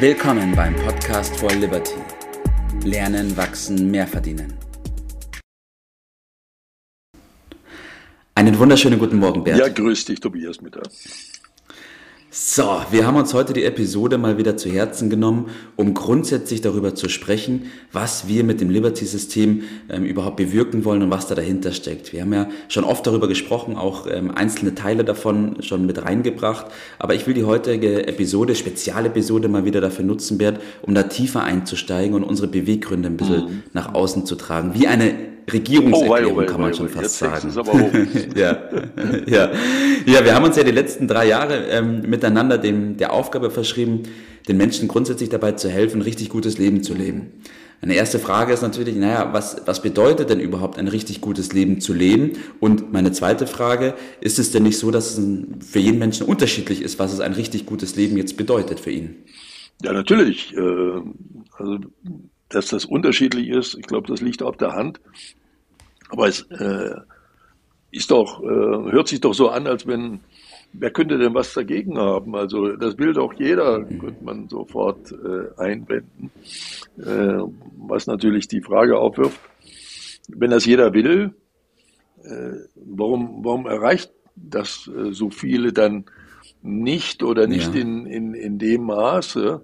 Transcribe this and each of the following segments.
Willkommen beim Podcast for Liberty. Lernen, wachsen, mehr verdienen. Einen wunderschönen guten Morgen, Bert. Ja, grüß dich, Tobias, Mittag. So, wir haben uns heute die Episode mal wieder zu Herzen genommen, um grundsätzlich darüber zu sprechen, was wir mit dem Liberty-System ähm, überhaupt bewirken wollen und was da dahinter steckt. Wir haben ja schon oft darüber gesprochen, auch ähm, einzelne Teile davon schon mit reingebracht, aber ich will die heutige Episode, Spezialepisode mal wieder dafür nutzen, Bert, um da tiefer einzusteigen und unsere Beweggründe ein bisschen mhm. nach außen zu tragen, wie eine Regierungserklärung, oh, wei, oh, kann man schon fast sagen. ja. ja. ja, wir haben uns ja die letzten drei Jahre ähm, miteinander dem, der Aufgabe verschrieben, den Menschen grundsätzlich dabei zu helfen, ein richtig gutes Leben zu leben. Eine erste Frage ist natürlich, naja, was, was bedeutet denn überhaupt ein richtig gutes Leben zu leben? Und meine zweite Frage, ist es denn nicht so, dass es für jeden Menschen unterschiedlich ist, was es ein richtig gutes Leben jetzt bedeutet für ihn? Ja, natürlich. Äh, also, dass das unterschiedlich ist, ich glaube, das liegt auf der Hand. Aber es äh, ist doch, äh, hört sich doch so an, als wenn, wer könnte denn was dagegen haben? Also das will doch jeder, könnte man sofort äh, einwenden. Äh, was natürlich die Frage aufwirft, wenn das jeder will, äh, warum, warum erreicht das äh, so viele dann nicht oder nicht ja. in, in, in dem Maße?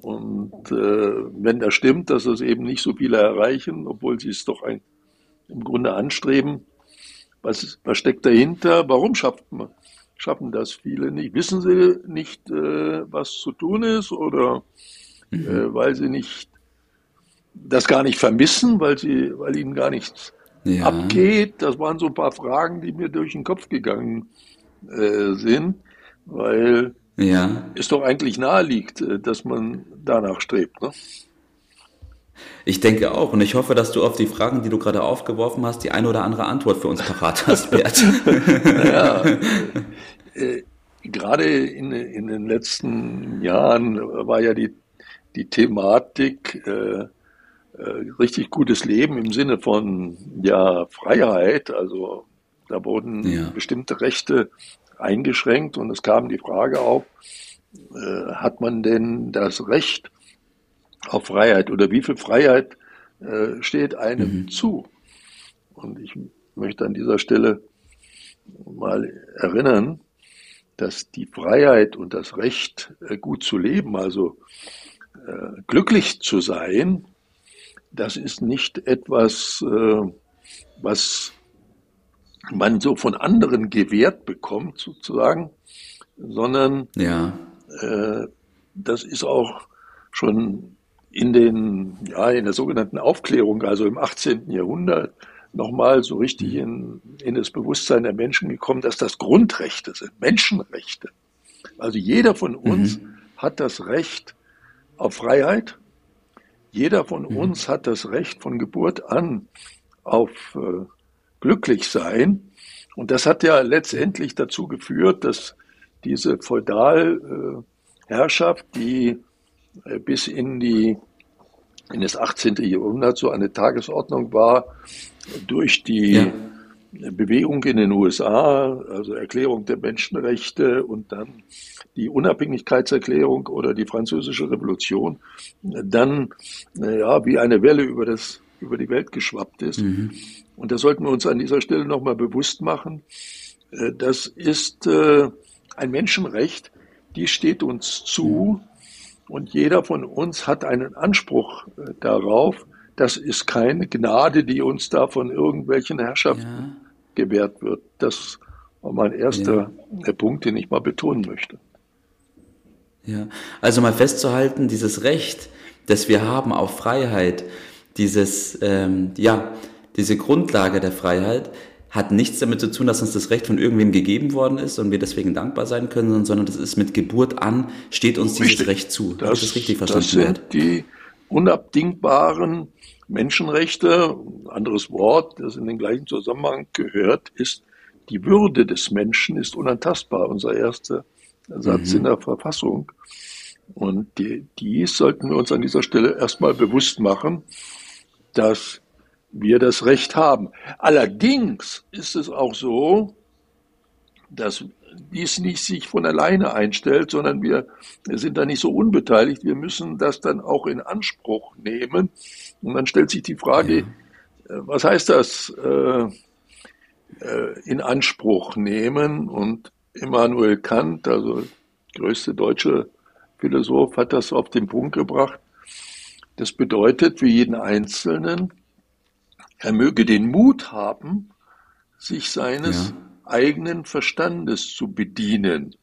Und äh, wenn das stimmt, dass es eben nicht so viele erreichen, obwohl sie es doch ein im Grunde anstreben. Was, was steckt dahinter? Warum schaffen, schaffen das viele nicht? Wissen sie nicht, äh, was zu tun ist oder mhm. äh, weil sie nicht das gar nicht vermissen, weil sie, weil ihnen gar nichts ja. abgeht? Das waren so ein paar Fragen, die mir durch den Kopf gegangen äh, sind, weil ja. es doch eigentlich nahe liegt, äh, dass man danach strebt. Ne? Ich denke auch und ich hoffe, dass du auf die Fragen, die du gerade aufgeworfen hast, die eine oder andere Antwort für uns parat hast, Bert. ja, äh, gerade in, in den letzten Jahren war ja die, die Thematik äh, äh, richtig gutes Leben im Sinne von ja Freiheit, also da wurden ja. bestimmte Rechte eingeschränkt und es kam die Frage auf, äh, hat man denn das Recht, auf Freiheit oder wie viel Freiheit äh, steht einem mhm. zu. Und ich möchte an dieser Stelle mal erinnern, dass die Freiheit und das Recht, äh, gut zu leben, also äh, glücklich zu sein, das ist nicht etwas, äh, was man so von anderen gewährt bekommt, sozusagen, sondern ja. Äh, das ist auch schon in den, ja, in der sogenannten Aufklärung, also im 18. Jahrhundert, nochmal so richtig in, in das Bewusstsein der Menschen gekommen, dass das Grundrechte sind, Menschenrechte. Also jeder von uns mhm. hat das Recht auf Freiheit. Jeder von mhm. uns hat das Recht von Geburt an auf äh, glücklich sein. Und das hat ja letztendlich dazu geführt, dass diese Feudalherrschaft, äh, die bis in die in das 18. Jahrhundert so eine Tagesordnung war durch die ja. Bewegung in den USA, also Erklärung der Menschenrechte und dann die Unabhängigkeitserklärung oder die französische Revolution, dann ja wie eine Welle über das über die Welt geschwappt ist. Mhm. Und das sollten wir uns an dieser Stelle nochmal bewusst machen. Äh, das ist äh, ein Menschenrecht, die steht uns zu, und jeder von uns hat einen Anspruch äh, darauf. Das ist keine Gnade, die uns da von irgendwelchen Herrschaften ja. gewährt wird. Das war mein erster ja. Punkt, den ich mal betonen möchte. Ja, also mal festzuhalten, dieses Recht, das wir haben auf Freiheit, dieses, ähm, ja, diese Grundlage der Freiheit, hat nichts damit zu tun, dass uns das Recht von irgendwem gegeben worden ist und wir deswegen dankbar sein können, sondern das ist mit Geburt an, steht uns richtig. dieses Recht zu. Das, ich das richtig verstanden? Das sind die unabdingbaren Menschenrechte. Ein anderes Wort, das in den gleichen Zusammenhang gehört, ist die Würde des Menschen ist unantastbar. Unser erster Satz mhm. in der Verfassung. Und die, dies sollten wir uns an dieser Stelle erstmal bewusst machen, dass wir das Recht haben. Allerdings ist es auch so, dass die es nicht sich von alleine einstellt, sondern wir sind da nicht so unbeteiligt. Wir müssen das dann auch in Anspruch nehmen. Und dann stellt sich die Frage, ja. Äh, was heißt das äh, äh, in Anspruch nehmen? Und Immanuel Kant, also größte deutsche Philosoph, hat das auf den Punkt gebracht. Das bedeutet für jeden Einzelnen, er möge den Mut haben, sich seines ja. eigenen Verstandes zu bedienen.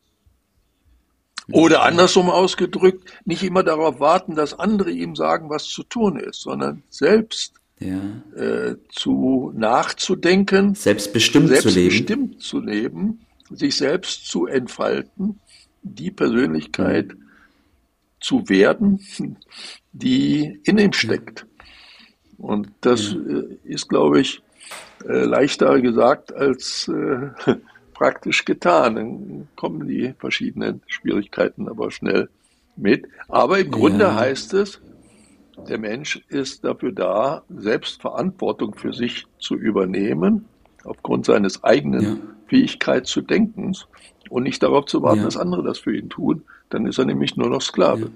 Oder andersrum ausgedrückt, nicht immer darauf warten, dass andere ihm sagen, was zu tun ist, sondern selbst ja. äh, zu nachzudenken, selbstbestimmt, selbstbestimmt zu, leben. zu leben, sich selbst zu entfalten, die Persönlichkeit mhm. zu werden, die in ihm steckt. Und das. Äh, ist, glaube ich, äh, leichter gesagt als äh, praktisch getan. Dann kommen die verschiedenen Schwierigkeiten aber schnell mit. Aber im Grunde ja. heißt es, der Mensch ist dafür da, selbst Verantwortung für sich zu übernehmen, aufgrund seines eigenen ja. Fähigkeit zu denken und nicht darauf zu warten, ja. dass andere das für ihn tun. Dann ist er nämlich nur noch Sklave. Ja,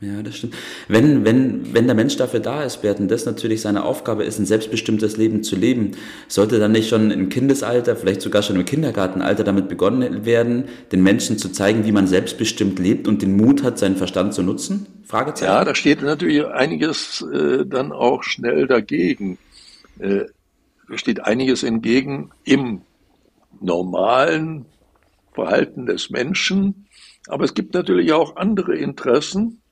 das stimmt. Wenn, wenn, wenn der Mensch dafür da ist, Bert, und das natürlich seine Aufgabe ist, ein selbstbestimmtes Leben zu leben, sollte dann nicht schon im Kindesalter, vielleicht sogar schon im Kindergartenalter damit begonnen werden, den Menschen zu zeigen, wie man selbstbestimmt lebt und den Mut hat, seinen Verstand zu nutzen? Fragezeichen. Ja, da steht natürlich einiges äh, dann auch schnell dagegen. Äh, steht einiges entgegen im normalen Verhalten des Menschen. Aber es gibt natürlich auch andere Interessen,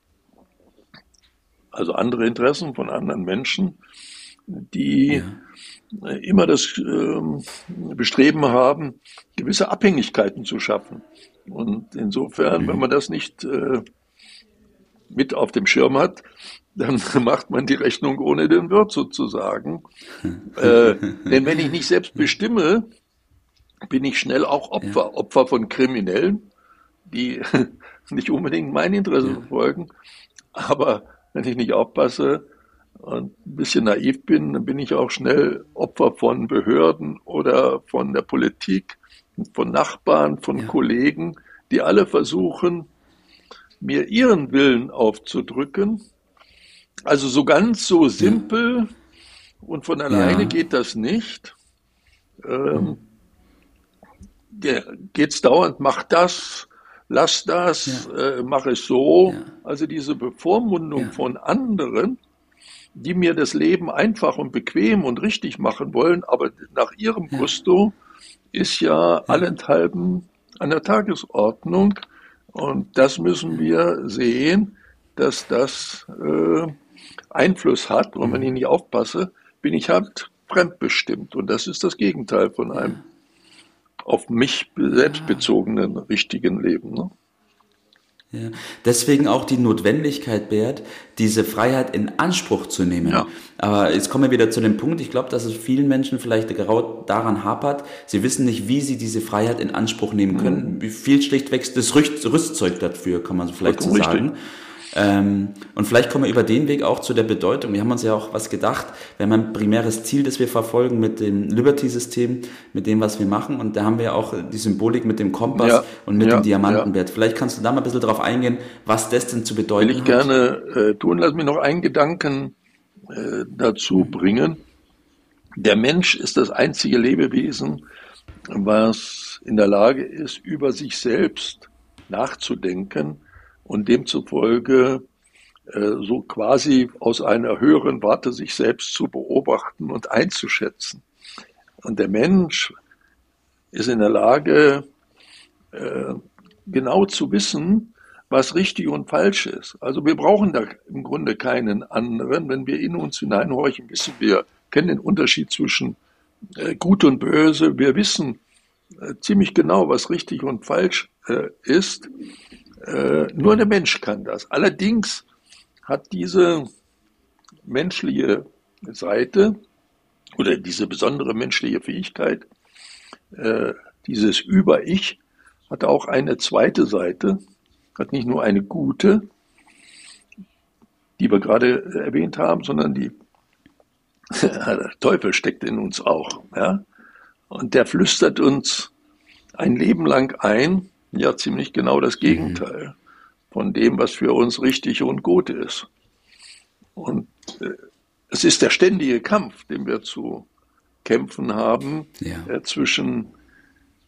also andere Interessen von anderen Menschen, die ja. immer das äh, Bestreben haben, gewisse Abhängigkeiten zu schaffen. Und insofern, mhm. wenn man das nicht äh, mit auf dem Schirm hat, dann macht man die Rechnung ohne den Wirt sozusagen. äh, denn wenn ich nicht selbst bestimme, bin ich schnell auch Opfer, ja. Opfer von Kriminellen, die nicht unbedingt mein Interesse ja. verfolgen, aber wenn ich nicht aufpasse und ein bisschen naiv bin, dann bin ich auch schnell Opfer von Behörden oder von der Politik, von Nachbarn, von ja. Kollegen, die alle versuchen, mir ihren Willen aufzudrücken. Also so ganz so simpel und von alleine ja. geht das nicht. Ähm, mhm. Geht's dauernd, mach das, lass das, ja. äh, mach es so. Ja. Also diese Bevormundung ja. von anderen, die mir das Leben einfach und bequem und richtig machen wollen, aber nach ihrem Gusto ist ja allenthalben an der Tagesordnung. Und das müssen wir sehen, dass das äh, Einfluss hat. Und wenn ich nicht aufpasse, bin ich halt fremdbestimmt. Und das ist das Gegenteil von einem auf mich selbst bezogenen richtigen Leben. Ne? Ja. Deswegen auch die Notwendigkeit, Bert, diese Freiheit in Anspruch zu nehmen. Ja. Aber jetzt kommen wir wieder zu dem Punkt, ich glaube, dass es vielen Menschen vielleicht genau daran hapert, sie wissen nicht, wie sie diese Freiheit in Anspruch nehmen können. Mhm. Wie viel schlichtweg das Rüstzeug dafür, kann man vielleicht so sagen. Richtig. Ähm, und vielleicht kommen wir über den Weg auch zu der Bedeutung. Wir haben uns ja auch was gedacht. Wir haben ein primäres Ziel, das wir verfolgen mit dem Liberty-System, mit dem, was wir machen. Und da haben wir auch die Symbolik mit dem Kompass ja, und mit ja, dem Diamantenwert. Ja. Vielleicht kannst du da mal ein bisschen drauf eingehen, was das denn zu bedeuten hat. Will ich gerne äh, tun. Lass mich noch einen Gedanken äh, dazu bringen. Der Mensch ist das einzige Lebewesen, was in der Lage ist, über sich selbst nachzudenken und demzufolge äh, so quasi aus einer höheren Warte sich selbst zu beobachten und einzuschätzen. Und der Mensch ist in der Lage, äh, genau zu wissen, was richtig und falsch ist. Also wir brauchen da im Grunde keinen anderen. Wenn wir in uns hineinhorchen, wissen wir, kennen den Unterschied zwischen äh, gut und böse. Wir wissen ziemlich genau, was richtig und falsch ist. Äh, nur der Mensch kann das. Allerdings hat diese menschliche Seite oder diese besondere menschliche Fähigkeit, äh, dieses Über-Ich, hat auch eine zweite Seite, hat nicht nur eine gute, die wir gerade erwähnt haben, sondern die der Teufel steckt in uns auch. Ja? Und der flüstert uns ein Leben lang ein, ja ziemlich genau das Gegenteil mhm. von dem, was für uns richtig und gut ist. Und äh, es ist der ständige Kampf, den wir zu kämpfen haben ja. äh, zwischen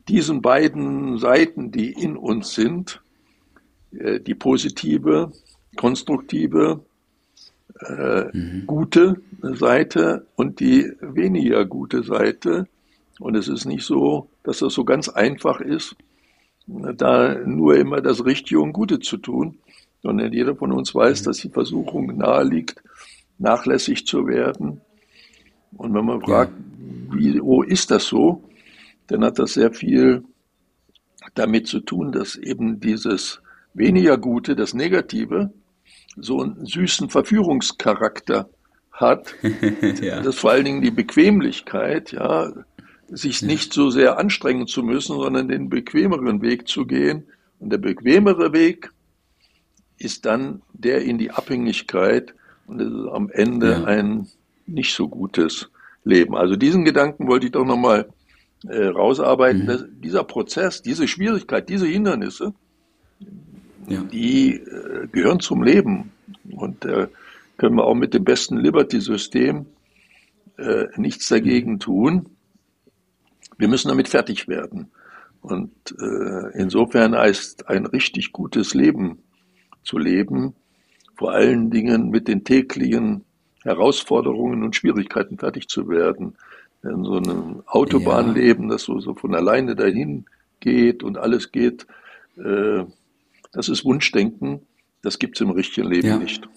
diesen beiden Seiten, die in uns sind, äh, die positive, konstruktive, äh, mhm. gute Seite und die weniger gute Seite. Und es ist nicht so, dass das so ganz einfach ist, da nur immer das Richtige und Gute zu tun, sondern jeder von uns weiß, mhm. dass die Versuchung nahe liegt, nachlässig zu werden. Und wenn man fragt, wie, wo ist das so, dann hat das sehr viel damit zu tun, dass eben dieses weniger Gute, das Negative, so einen süßen Verführungscharakter hat. ja. Das vor allen Dingen die Bequemlichkeit, ja, sich ja. nicht so sehr anstrengen zu müssen, sondern den bequemeren Weg zu gehen. Und der bequemere Weg ist dann der in die Abhängigkeit und es ist am Ende ja. ein nicht so gutes Leben. Also diesen Gedanken wollte ich doch nochmal äh, rausarbeiten. Mhm. Dass dieser Prozess, diese Schwierigkeit, diese Hindernisse, ja. die äh, gehören zum Leben. Und äh, können wir auch mit dem besten Liberty-System äh, nichts dagegen mhm. tun. Wir müssen damit fertig werden. Und äh, insofern heißt ein richtig gutes Leben zu leben, vor allen Dingen mit den täglichen Herausforderungen und Schwierigkeiten fertig zu werden. In so einem Autobahnleben, ja. das so, so von alleine dahin geht und alles geht, äh, das ist Wunschdenken. Das gibt es im richtigen Leben ja. nicht.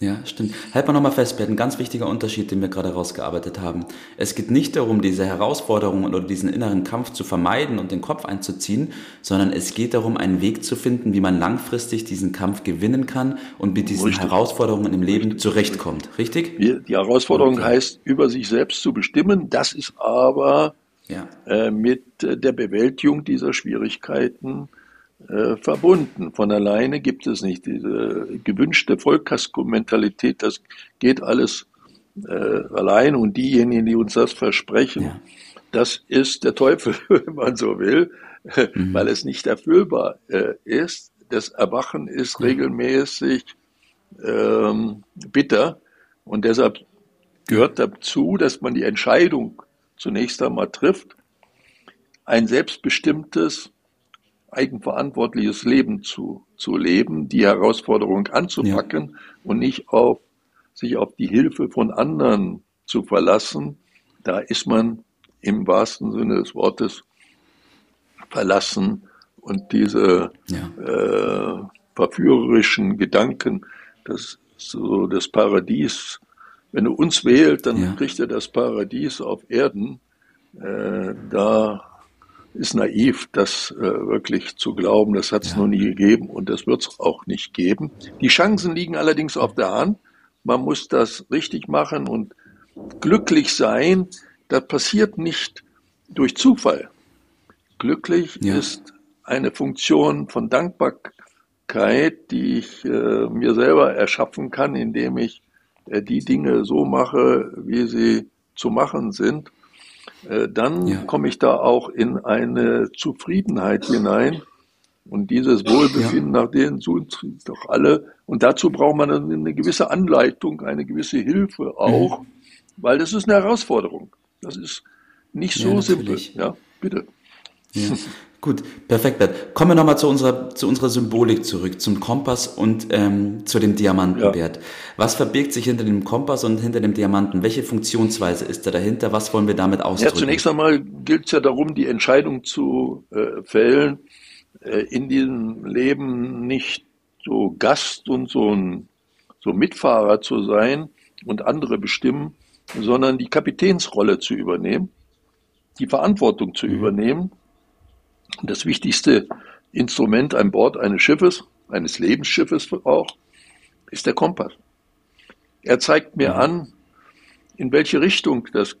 Ja, stimmt. Halt mal nochmal fest, ein ganz wichtiger Unterschied, den wir gerade rausgearbeitet haben. Es geht nicht darum, diese Herausforderungen oder diesen inneren Kampf zu vermeiden und den Kopf einzuziehen, sondern es geht darum, einen Weg zu finden, wie man langfristig diesen Kampf gewinnen kann und mit diesen Richtig. Herausforderungen im Leben Richtig. zurechtkommt. Richtig? Die Herausforderung okay. heißt, über sich selbst zu bestimmen. Das ist aber ja. äh, mit der Bewältigung dieser Schwierigkeiten äh, verbunden. Von alleine gibt es nicht diese gewünschte Vollkasko-Mentalität, das geht alles äh, allein und diejenigen, die uns das versprechen, ja. das ist der Teufel, wenn man so will, mhm. weil es nicht erfüllbar äh, ist. Das Erwachen ist regelmäßig ähm, bitter und deshalb gehört dazu, dass man die Entscheidung zunächst einmal trifft, ein selbstbestimmtes, eigenverantwortliches Leben zu, zu leben, die Herausforderung anzupacken ja. und nicht auf, sich auf die Hilfe von anderen zu verlassen. Da ist man im wahrsten Sinne des Wortes verlassen und diese ja. äh, verführerischen Gedanken, das so das Paradies, wenn er uns wählt, dann ja. kriegt er das Paradies auf Erden. Äh, da ist naiv, das äh, wirklich zu glauben. Das hat es ja. noch nie gegeben und das wird es auch nicht geben. Die Chancen liegen allerdings auf der Hand. Man muss das richtig machen und glücklich sein. Das passiert nicht durch Zufall. Glücklich ja. ist eine Funktion von Dankbarkeit, die ich äh, mir selber erschaffen kann, indem ich äh, die Dinge so mache, wie sie zu machen sind. Äh, dann ja. komme ich da auch in eine Zufriedenheit hinein. Und dieses Wohlbefinden, ja. nach denen suchen doch alle. Und dazu braucht man eine gewisse Anleitung, eine gewisse Hilfe auch, mhm. weil das ist eine Herausforderung. Das ist nicht so ja, simpel. Ja, bitte. Ja. Gut, perfekt, Bert. Kommen wir nochmal zu unserer, zu unserer Symbolik zurück, zum Kompass und ähm, zu dem Diamanten, ja. Bert. Was verbirgt sich hinter dem Kompass und hinter dem Diamanten? Welche Funktionsweise ist da dahinter? Was wollen wir damit ausdrücken? Ja, zunächst einmal gilt es ja darum, die Entscheidung zu äh, fällen, äh, in diesem Leben nicht so Gast und so ein so Mitfahrer zu sein und andere bestimmen, sondern die Kapitänsrolle zu übernehmen, die Verantwortung zu mhm. übernehmen das wichtigste Instrument an Bord eines Schiffes, eines Lebensschiffes auch, ist der Kompass. Er zeigt mir mhm. an, in welche Richtung das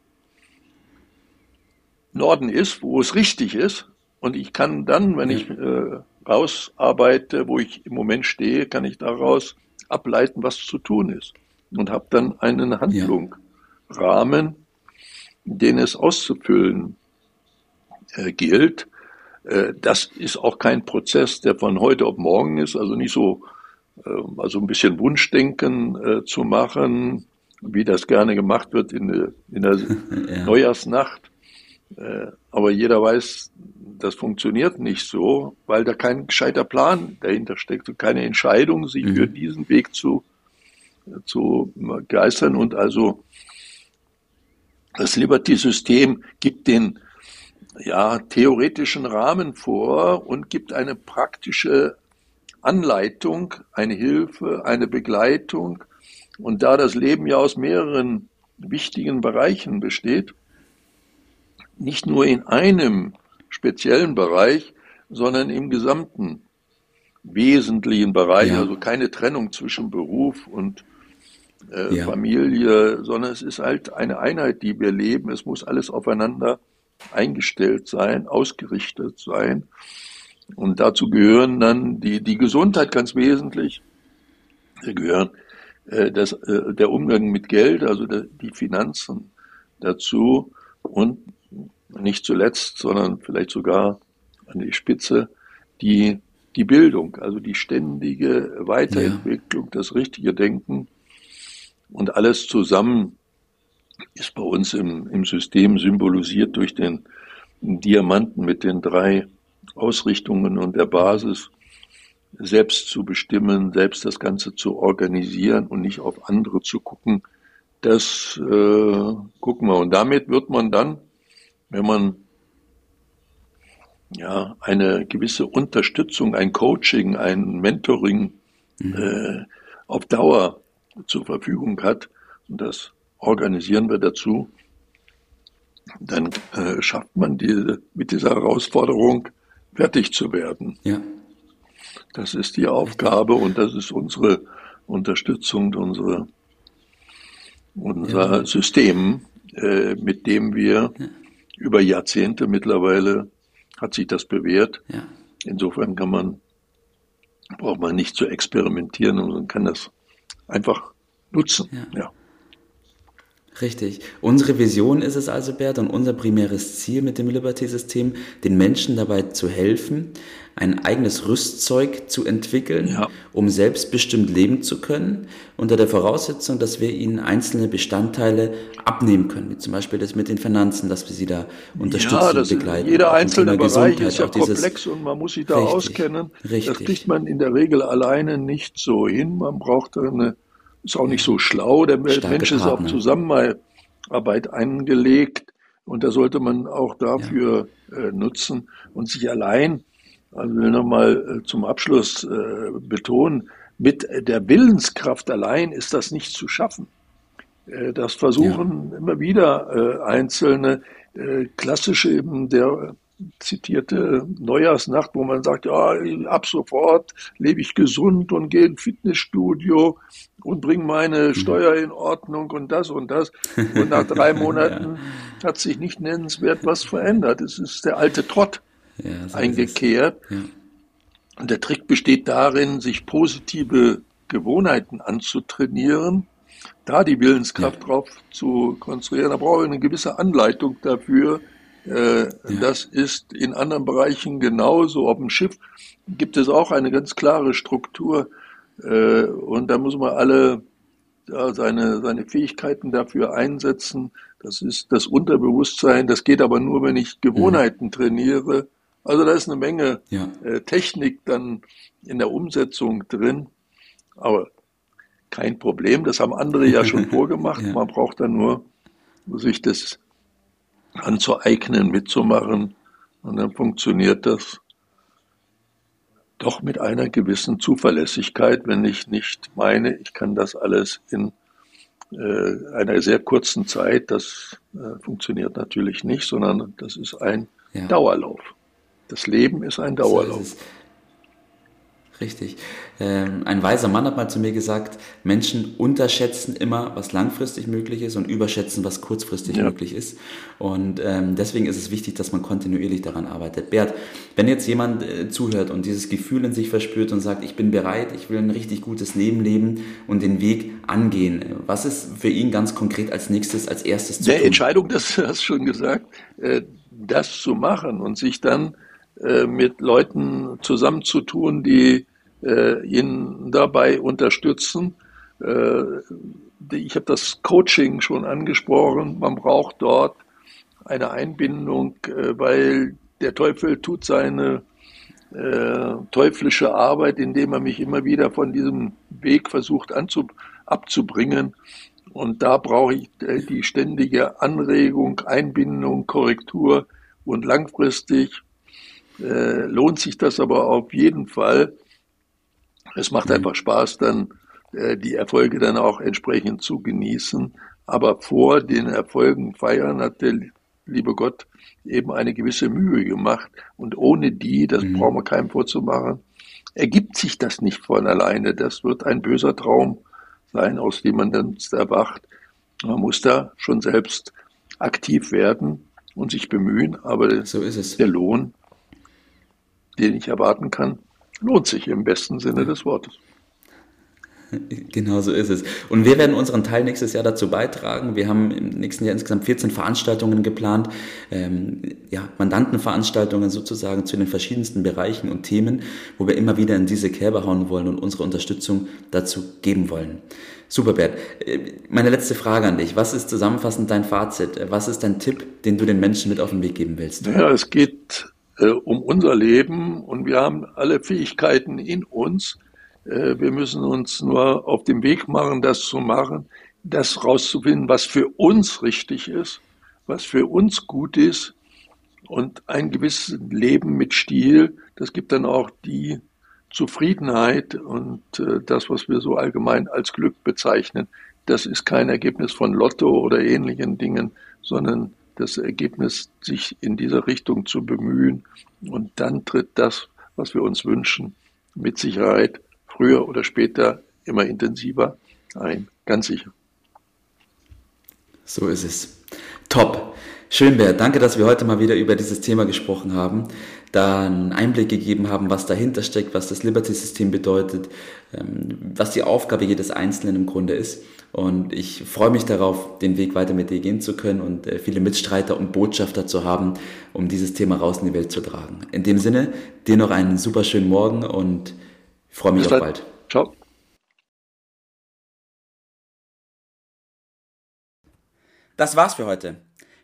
Norden ist, wo es richtig ist. Und ich kann dann, wenn ich äh, rausarbeite, wo ich im Moment stehe, kann ich daraus ableiten, was zu tun ist. Und habe dann einen Handlung, ja. Rahmen, den es auszufüllen äh, gilt. Äh, das ist auch kein Prozess, der von heute auf morgen ist, also nicht so, äh, also ein bisschen Wunschdenken äh, zu machen, wie das gerne gemacht wird in der, in der ja. Neujahrsnacht. Äh, aber jeder weiß, das funktioniert nicht so, weil da kein gescheiter Plan dahinter steckt und keine Entscheidung, sich mhm. für diesen Weg zu, zu geistern. Und also das Liberty-System gibt den ja, theoretischen Rahmen vor und gibt eine praktische Anleitung, eine Hilfe, eine Begleitung. Und da das Leben ja aus mehreren wichtigen Bereichen besteht, nicht nur in einem speziellen Bereich, sondern im gesamten wesentlichen Bereich, ja. also keine Trennung zwischen Beruf und äh, ja. Familie, sondern es ist halt eine Einheit, die wir leben. Es muss alles aufeinander eingestellt sein, ausgerichtet sein. Und dazu gehören dann die, die Gesundheit ganz wesentlich. Da gehören äh, das, äh, der Umgang mit Geld, also der, die Finanzen dazu und nicht zuletzt, sondern vielleicht sogar an die Spitze, die, die Bildung, also die ständige Weiterentwicklung, ja. das richtige Denken und alles zusammen ist bei uns im, im System symbolisiert durch den Diamanten mit den drei Ausrichtungen und der Basis, selbst zu bestimmen, selbst das Ganze zu organisieren und nicht auf andere zu gucken. Das äh, gucken wir. Und damit wird man dann, wenn man ja eine gewisse Unterstützung, ein Coaching, ein Mentoring mhm. äh, auf Dauer zur Verfügung hat, und das organisieren wir dazu, dann äh, schafft man diese, mit dieser Herausforderung fertig zu werden. Ja. Das ist die Aufgabe und das ist unsere Unterstützung, unsere, unser ja. System, äh, mit dem wir ja. über Jahrzehnte mittlerweile hat sich das bewährt. Ja. Insofern kann man, braucht man nicht zu experimentieren und man kann das einfach nutzen. Ja. Richtig. Unsere Vision ist es also, Bert, und unser primäres Ziel mit dem Liberty-System, den Menschen dabei zu helfen, ein eigenes Rüstzeug zu entwickeln, ja. um selbstbestimmt leben zu können, unter der Voraussetzung, dass wir ihnen einzelne Bestandteile abnehmen können, wie zum Beispiel das mit den Finanzen, dass wir sie da unterstützen ja, das und begleiten. Jeder einzelne Bereich ist ja komplex und man muss sich da richtig, auskennen. Richtig. Das kriegt man in der Regel alleine nicht so hin. Man braucht eine ist auch nicht so schlau. Der Starke Mensch ist auf Zusammenarbeit angelegt und da sollte man auch dafür ja. äh, nutzen und sich allein, also will nochmal äh, zum Abschluss äh, betonen, mit der Willenskraft allein ist das nicht zu schaffen. Äh, das versuchen ja. immer wieder Einzelne, klassische eben der zitierte Neujahrsnacht, wo man sagt, ja, ab sofort lebe ich gesund und gehe ins Fitnessstudio und bringe meine mhm. Steuer in Ordnung und das und das. Und nach drei Monaten ja. hat sich nicht nennenswert was verändert. Es ist der alte Trott ja, so eingekehrt. Ja. Und der Trick besteht darin, sich positive Gewohnheiten anzutrainieren, da die Willenskraft drauf zu konstruieren. Da brauche ich eine gewisse Anleitung dafür, äh, ja. Das ist in anderen Bereichen genauso. Auf dem Schiff gibt es auch eine ganz klare Struktur äh, und da muss man alle ja, seine, seine Fähigkeiten dafür einsetzen. Das ist das Unterbewusstsein. Das geht aber nur, wenn ich Gewohnheiten mhm. trainiere. Also da ist eine Menge ja. äh, Technik dann in der Umsetzung drin. Aber kein Problem. Das haben andere ja schon vorgemacht. Ja. Man braucht dann nur sich das anzueignen, mitzumachen. Und dann funktioniert das doch mit einer gewissen Zuverlässigkeit, wenn ich nicht meine, ich kann das alles in äh, einer sehr kurzen Zeit. Das äh, funktioniert natürlich nicht, sondern das ist ein ja. Dauerlauf. Das Leben ist ein Dauerlauf. So Richtig. Ähm, ein weiser Mann hat mal zu mir gesagt, Menschen unterschätzen immer, was langfristig möglich ist und überschätzen, was kurzfristig ja. möglich ist. Und ähm, deswegen ist es wichtig, dass man kontinuierlich daran arbeitet. Bert, wenn jetzt jemand äh, zuhört und dieses Gefühl in sich verspürt und sagt, ich bin bereit, ich will ein richtig gutes Leben leben und den Weg angehen, was ist für ihn ganz konkret als nächstes, als erstes zu Der tun? Entscheidung, das hast du schon gesagt, äh, das zu machen und sich dann äh, mit Leuten zusammenzutun, die äh, ihn dabei unterstützen. Äh, ich habe das Coaching schon angesprochen. Man braucht dort eine Einbindung, äh, weil der Teufel tut seine äh, teuflische Arbeit, indem er mich immer wieder von diesem Weg versucht anzu, abzubringen. Und da brauche ich äh, die ständige Anregung, Einbindung, Korrektur und langfristig äh, lohnt sich das aber auf jeden Fall. Es macht mhm. einfach Spaß, dann äh, die Erfolge dann auch entsprechend zu genießen. Aber vor den Erfolgen feiern hat der liebe Gott eben eine gewisse Mühe gemacht. Und ohne die, das mhm. brauchen wir keinem vorzumachen, ergibt sich das nicht von alleine. Das wird ein böser Traum sein, aus dem man dann erwacht. Man muss da schon selbst aktiv werden und sich bemühen, aber so der Lohn, den ich erwarten kann, lohnt sich im besten Sinne des Wortes. Genau so ist es. Und wir werden unseren Teil nächstes Jahr dazu beitragen. Wir haben im nächsten Jahr insgesamt 14 Veranstaltungen geplant, ähm, ja, Mandantenveranstaltungen sozusagen zu den verschiedensten Bereichen und Themen, wo wir immer wieder in diese Kerbe hauen wollen und unsere Unterstützung dazu geben wollen. Super, Bert. Äh, meine letzte Frage an dich. Was ist zusammenfassend dein Fazit? Was ist dein Tipp, den du den Menschen mit auf den Weg geben willst? Ja, es geht äh, um unser Leben. Und wir haben alle Fähigkeiten in uns, äh, wir müssen uns nur auf den Weg machen, das zu machen, das rauszufinden, was für uns richtig ist, was für uns gut ist. Und ein gewisses Leben mit Stil, das gibt dann auch die Zufriedenheit. Und äh, das, was wir so allgemein als Glück bezeichnen, das ist kein Ergebnis von Lotto oder ähnlichen Dingen, sondern das Ergebnis, sich in dieser Richtung zu bemühen. Und dann tritt das, was wir uns wünschen, mit Sicherheit früher oder später immer intensiver ein. Ganz sicher. So ist es. Top. Schön, Bert. Danke, dass wir heute mal wieder über dieses Thema gesprochen haben, da einen Einblick gegeben haben, was dahinter steckt, was das Liberty-System bedeutet, ähm, was die Aufgabe jedes Einzelnen im Grunde ist. Und ich freue mich darauf, den Weg weiter mit dir gehen zu können und äh, viele Mitstreiter und Botschafter zu haben, um dieses Thema raus in die Welt zu tragen. In dem Sinne, dir noch einen super schönen Morgen und ich freue mich Bis auf bald. Ciao. Das war's für heute.